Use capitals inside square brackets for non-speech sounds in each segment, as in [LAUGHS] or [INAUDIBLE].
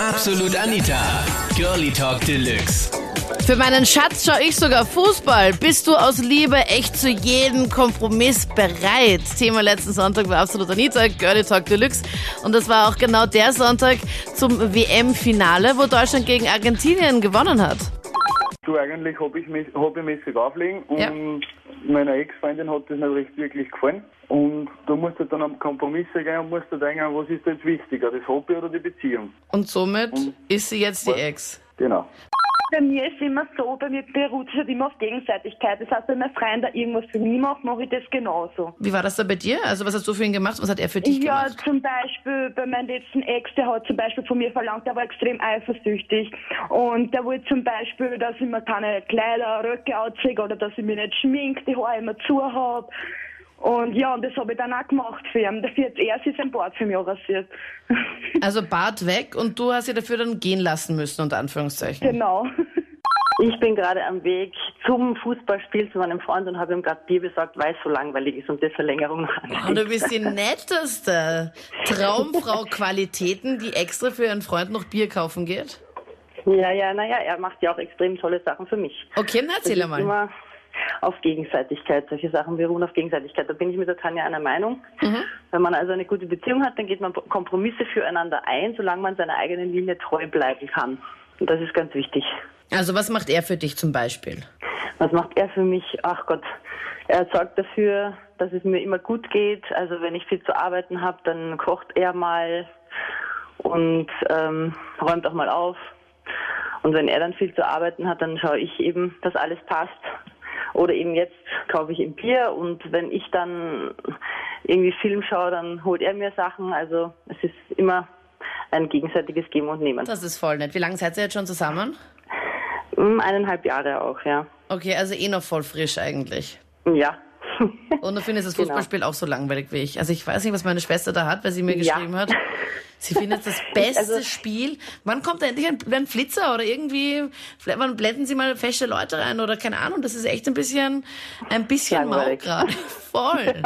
Absolut Anita. Girlie Talk Deluxe. Für meinen Schatz schaue ich sogar Fußball. Bist du aus Liebe echt zu jedem Kompromiss bereit? Thema letzten Sonntag war absolut Anita, Girlie Talk Deluxe. Und das war auch genau der Sonntag zum WM-Finale, wo Deutschland gegen Argentinien gewonnen hat. Du, eigentlich hab ich mich hobbymäßig auflegen und Ja. Meiner Ex-Freundin hat das nicht recht wirklich gefallen. Und da musst du dann am Kompromisse gehen und musst du denken, was ist jetzt wichtiger, das Hobby oder die Beziehung? Und somit ist sie jetzt die Ex. Genau. Bei mir ist immer so, bei mir beruht es halt immer auf Gegenseitigkeit. Das heißt, wenn mein Freund da irgendwas für mich macht, mache ich das genauso. Wie war das da bei dir? Also was hast du für ihn gemacht? Was hat er für dich Ja, gemacht? zum Beispiel bei meinem letzten Ex, der hat zum Beispiel von mir verlangt, der war extrem eifersüchtig. Und der wollte zum Beispiel, dass ich mir keine Kleider, Röcke anziehe oder dass ich mich nicht schmink, die Haare immer zu habe. Und ja, und das habe ich dann auch gemacht für ihn. Dafür hat er sich sein Bart für mich rasiert. [LAUGHS] Also Bart weg und du hast sie dafür dann gehen lassen müssen, unter Anführungszeichen. genau. [LAUGHS] Ich bin gerade am Weg zum Fußballspiel zu meinem Freund und habe ihm gerade Bier besorgt, weil es so langweilig ist und die Verlängerung noch Und ansteht. du bist die [LAUGHS] netteste Traumfrau-Qualitäten, die extra für ihren Freund noch Bier kaufen geht. Ja, ja, naja, er macht ja auch extrem tolle Sachen für mich. Okay, na erzähl mal. Auf Gegenseitigkeit. Solche Sachen beruhen auf Gegenseitigkeit. Da bin ich mit der Tanja einer Meinung. Mhm. Wenn man also eine gute Beziehung hat, dann geht man Kompromisse füreinander ein, solange man seiner eigenen Linie treu bleiben kann. Und das ist ganz wichtig. Also was macht er für dich zum Beispiel? Was macht er für mich? Ach Gott, er sorgt dafür, dass es mir immer gut geht. Also wenn ich viel zu arbeiten habe, dann kocht er mal und ähm, räumt auch mal auf. Und wenn er dann viel zu arbeiten hat, dann schaue ich eben, dass alles passt. Oder eben jetzt kaufe ich ihm Bier und wenn ich dann irgendwie Film schaue, dann holt er mir Sachen. Also es ist immer ein gegenseitiges Geben und Nehmen. Das ist voll nett. Wie lange seid ihr jetzt schon zusammen? Mm, Eineinhalb Jahre auch, ja. Okay, also eh noch voll frisch eigentlich. Ja. [LAUGHS] Und du findest das Genau. Fußballspiel auch so langweilig wie ich. Also ich weiß nicht, was meine Schwester da hat, weil sie mir Ja. geschrieben hat. Sie findet das [LAUGHS] beste Also- Spiel. Wann kommt da endlich ein, ein Flitzer oder irgendwie, wann blenden sie mal feste Leute rein oder keine Ahnung. Das ist echt ein bisschen, ein bisschen mau gerade. [LAUGHS] Voll.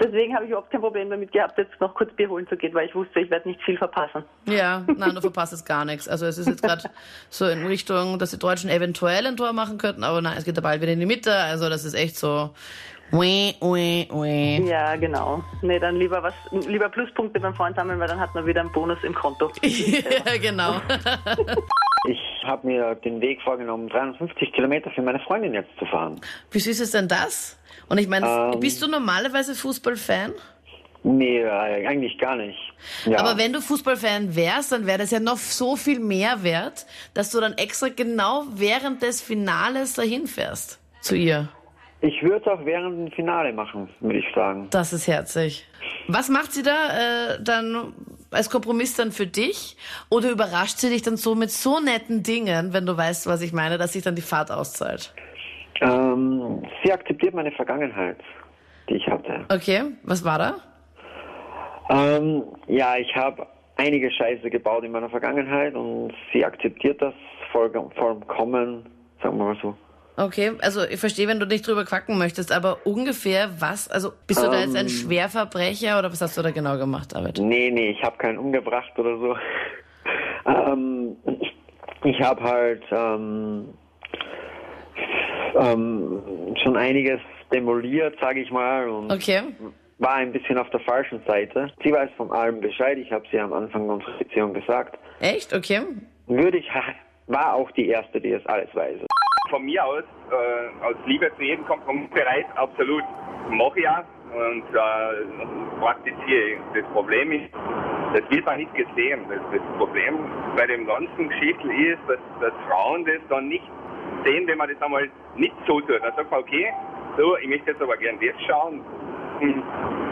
Deswegen habe ich überhaupt kein Problem damit gehabt, jetzt noch kurz Bier holen zu gehen, weil ich wusste, ich werde nicht viel verpassen. Ja, nein, du verpasst jetzt gar nichts. Also es ist jetzt gerade so in Richtung, dass die Deutschen eventuell ein Tor machen könnten, aber nein, es geht der Ball wieder in die Mitte. Also das ist echt so. Ui, ui, ui. Ja, genau. Nee, dann lieber was, lieber Pluspunkte beim Freund sammeln, weil dann hat man wieder einen Bonus im Konto. [LAUGHS] ja, genau. [LAUGHS] Ich habe mir den Weg vorgenommen, 350 Kilometer für meine Freundin jetzt zu fahren. Wie süß ist denn das? Und ich meine, Ähm. bist du normalerweise Fußballfan? Nee, äh, eigentlich gar nicht. Ja. Aber wenn du Fußballfan wärst, dann wäre das ja noch so viel mehr wert, dass du dann extra genau während des Finales dahin fährst zu ihr. Ich würde es auch während dem Finale machen, würde ich sagen. Das ist herzig. Was macht sie da äh, dann als Kompromiss dann für dich? Oder überrascht sie dich dann so mit so netten Dingen, wenn du weißt, was ich meine, dass sich dann die Fahrt auszahlt? Ähm, sie akzeptiert meine Vergangenheit, die ich hatte. Okay, was war da? Ähm, ja, ich habe einige Scheiße gebaut in meiner Vergangenheit und sie akzeptiert das voll, vollkommen, sagen wir mal so. Okay, also ich verstehe, wenn du nicht drüber quacken möchtest, aber ungefähr was? Also bist du da jetzt ein Schwerverbrecher oder was hast du da genau gemacht, David? Nee, nee, ich habe keinen umgebracht oder so. [LAUGHS] ähm, ich habe halt ähm, ähm, schon einiges demoliert, sage ich mal, und Okay. war ein bisschen auf der falschen Seite. Sie weiß von allem Bescheid, ich habe sie am Anfang unserer Beziehung gesagt. Echt? Okay. Würde ich, war auch die Erste, die es alles weiß. Von mir aus, äh, aus Liebe zu jedem Kompromiss bereit, absolut. Mache ich auch und äh, praktiziere. Das Problem ist, das wird man nicht gesehen. Das, das Problem bei dem ganzen Geschichtel ist, dass, dass Frauen das dann nicht sehen, wenn man das einmal nicht so tut. Dann sagt man, okay, so, ich möchte jetzt aber gern das schauen. Hm.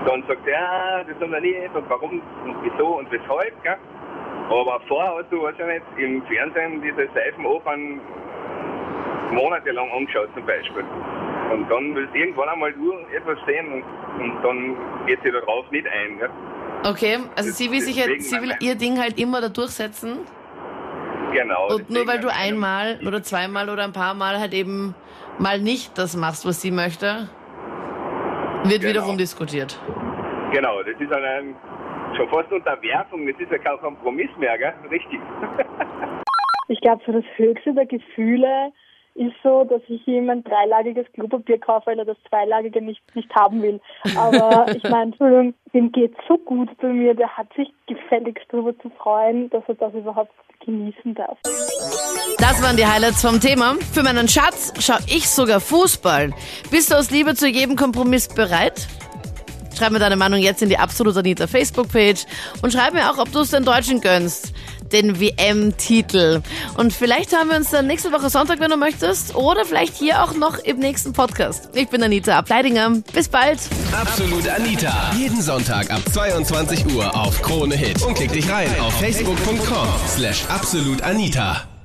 Dann sagt er, ja, das haben wir nicht und warum und wieso und weshalb. Gell? Aber vorher hast du wahrscheinlich im Fernsehen diese Seifenopern monatelang angeschaut zum Beispiel. Und dann willst du irgendwann einmal du etwas sehen und, und dann geht sie darauf nicht ein. Gell? Okay, also sie will sich halt, Deswegen sie will ihr Ding halt immer da durchsetzen. Genau. Und nur weil du einmal oder zweimal oder ein paar Mal halt eben mal nicht das machst, was sie möchte, wird Genau. wiederum diskutiert. Genau, das ist halt ein schon fast Unterwerfung, das ist ja kein Kompromiss mehr, gell? Richtig. [LAUGHS] Ich glaube, so das höchste der Gefühle ist so, dass ich ihm ein dreilagiges Klopapier kaufe, weil er das zweilagige nicht, nicht haben will. Aber [LAUGHS] ich meine, Entschuldigung, dem geht so gut bei mir, der hat sich gefälligst darüber zu freuen, dass er das überhaupt genießen darf. Das waren die Highlights vom Thema. Für meinen Schatz schaue ich sogar Fußball. Bist du aus Liebe zu jedem Kompromiss bereit? Schreib mir deine Meinung jetzt in die Absolut Anita Facebook-Page und schreib mir auch, ob du es den Deutschen gönnst. Den WM-Titel. Und vielleicht haben wir uns dann nächste Woche Sonntag, wenn du möchtest. Oder vielleicht hier auch noch im nächsten Podcast. Ich bin Anita Ableidinger. Bis bald. Absolut Anita. Jeden Sonntag ab 22 Uhr auf Krone Hit. Und klick dich rein auf facebook.com slash absolutanita.